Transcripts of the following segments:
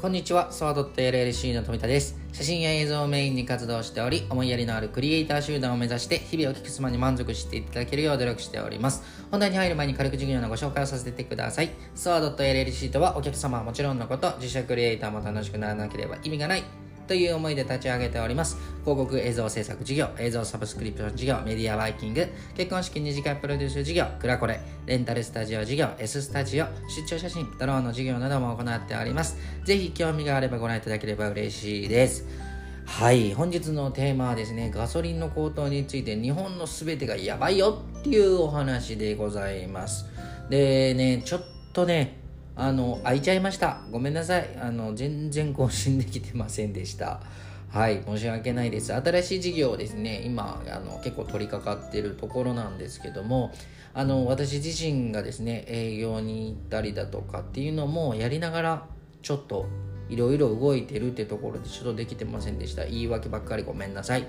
こんにちは、ソワドット LLC の富田です。写真や映像をメインに活動しており、思いやりのあるクリエイター集団を目指して、日々お客様に満足していただけるよう努力しております。本題に入る前に軽く授業のご紹介をさせてください。ソワドット LLC とは、お客様はもちろんのこと、自社クリエイターも楽しくならなければ意味がないという思いで立ち上げております。広告映像制作事業映像サブスクリプション事業メディアバイキング結婚式二次会プロデュース事業クラコレレンタルスタジオ事業 S スタジオ出張写真ドローンの事業なども行っております。ぜひ興味があればご覧いただければ嬉しいです。はい、本日のテーマはですね、ガソリンの高騰について日本の全てがやばいよっていうお話でございます。でね、ちょっとね、あの、開いちゃいました。ごめんなさい。あの、全然更新できてませんでした。はい、申し訳ないです。新しい事業ですね、今、あの結構取り掛かってるところなんですけども、あの、私自身がですね、営業に行ったりだとかっていうのもやりながら、ちょっといろいろ動いてるってところでちょっとできてませんでした。言い訳ばっかりごめんなさい。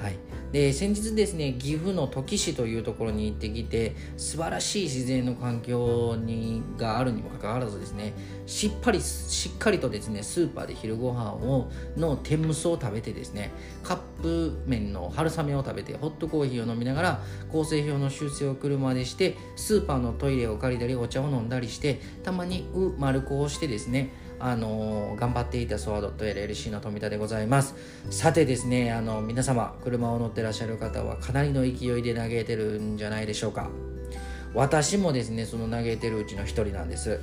はい、で先日ですね岐阜の土岐市というところに行ってきて素晴らしい自然の環境にがあるにもかかわらずですねしっかりしっかりとですねスーパーで昼ご飯をの天むすを食べてですねカップ麺の春雨を食べてホットコーヒーを飲みながら構成表の修正を車でしてスーパーのトイレを借りたりお茶を飲んだりしてたまにう丸くをしてですねあの頑張っていたソワドット LLC の富田でございます。さてですねあの皆様車を乗ってらっしゃる方はかなりの勢いで投げてるんじゃないでしょうか。私もですねその嘆いてるうちの一人なんです。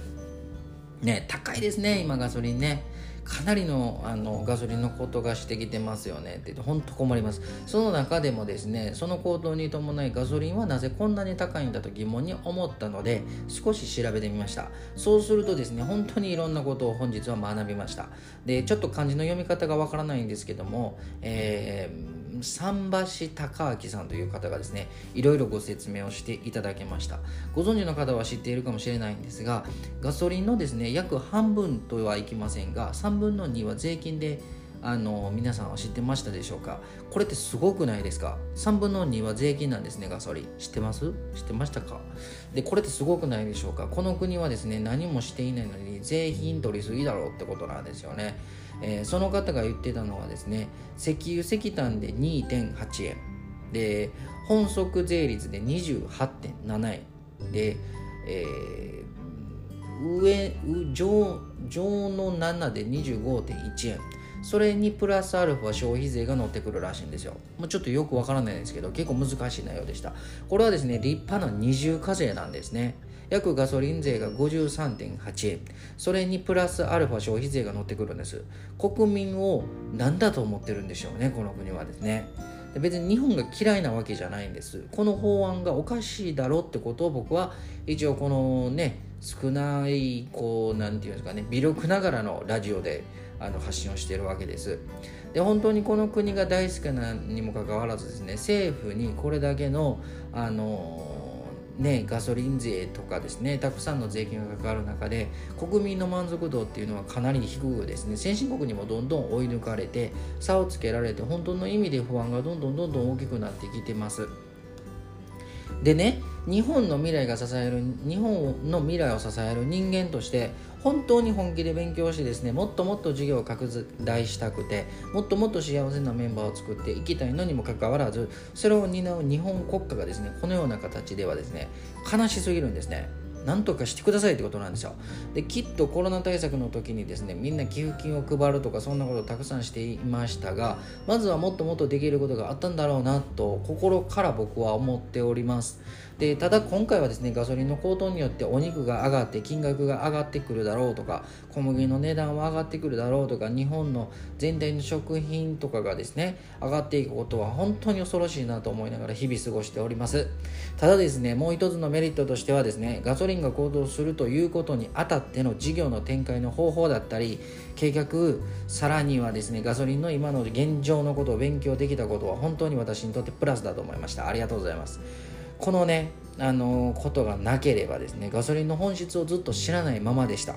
ね高いですね今ガソリンね。かなりのあのガソリンの高騰がしてきてますよね。って言って本当困ります。その中でもですねその高騰に伴いガソリンはなぜこんなに高いんだと疑問に思ったので少し調べてみました。そうするとですね本当にいろんなことを本日は学びました。でちょっと漢字の読み方がわからないんですけども、えー桟橋隆明さんという方がですねいろいろご説明をしていただけました。ご存知の方は知っているかもしれないんですがガソリンのですね約半分とはいきませんが3 3分の2は税金であの皆さんは知ってましたでしょうか？これってすごくないですか？3分の2は税金なんですねガソリン。知ってます？知ってましたか？でこれってすごくないでしょうか？この国はですね何もしていないのに税金取りすぎだろうってことなんですよね。えー、その方が言ってたのはですね石油石炭で2.8円。で本則税率で28.7円。で、えー、上上上の7で25.1円それにプラスアルファ消費税が乗ってくるらしいんですよ。もうちょっとよくわからないんですけど、結構難しい内容でした。これはですね、立派な二重課税なんですね。約ガソリン税が53.8円それにプラスアルファ消費税が乗ってくるんです国民を何だと思ってるんでしょうねこの国はですね別に日本が嫌いなわけじゃないんですこの法案がおかしいだろうってことを僕は一応このね少ないこう何て言うんですかね微力ながらのラジオであの発信をしているわけです。で本当にこの国が大好きなにもかかわらずですね政府にこれだけのあのね、ガソリン税とかですねたくさんの税金がかかる中で国民の満足度っていうのはかなり低くですね先進国にもどんどん追い抜かれて差をつけられて本当の意味で不安がどんどんどんどん大きくなってきてます。でね日本の未来が支える日本の未来を支える人間として本当に本気で勉強してですねもっともっと授業を拡大したくてもっともっと幸せなメンバーを作っていきたいのにもかかわらずそれを担う日本国家がですねこのような形ではですね悲しすぎるんですね。なんとかしてくださいってことなんですよ。できっとコロナ対策の時にですねみんな寄付金を配るとかそんなことをたくさんしていましたがまずはもっともっとできることがあったんだろうなと心から僕は思っております。でただ今回はですねガソリンの高騰によってお肉が上がって金額が上がってくるだろうとか小麦の値段は上がってくるだろうとか日本の全体の食品とかがですね上がっていくことは本当に恐ろしいなと思いながら日々過ごしております。ただですねもう一つのメリットとしてはですねガソリンが高騰するということにあたっての事業の展開の方法だったり計画さらにはですねガソリンの今の現状のことを勉強できたことは本当に私にとってプラスだと思いました。ありがとうございます。このねあのことがなければですねガソリンの本質をずっと知らないままでした。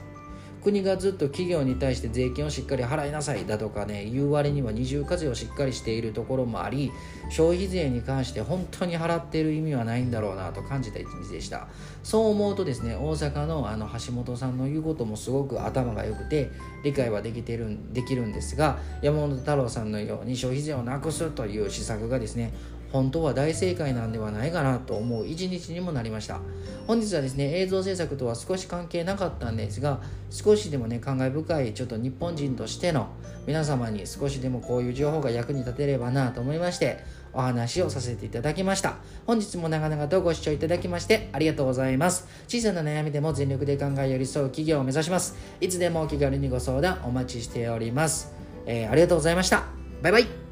国がずっと企業に対して税金をしっかり払いなさいだとかね言う割には二重課税をしっかりしているところもあり消費税に関して本当に払っている意味はないんだろうなと感じた一日でした。そう思うとですね大阪のあの橋本さんの言うこともすごく頭が良くて理解はできてるできるんですが山本太郎さんのように消費税をなくすという施策がですね本当は大正解なんではないかなと思う一日にもなりました。本日はですね映像制作とは少し関係なかったんですが少しでもね感慨深いちょっと日本人としての皆様に少しでもこういう情報が役に立てればなと思いましてお話をさせていただきました。本日も長々とご視聴いただきましてありがとうございます。小さな悩みでも全力で考え寄り添う企業を目指します。いつでもお気軽にご相談お待ちしております、えー、ありがとうございました。バイバイ。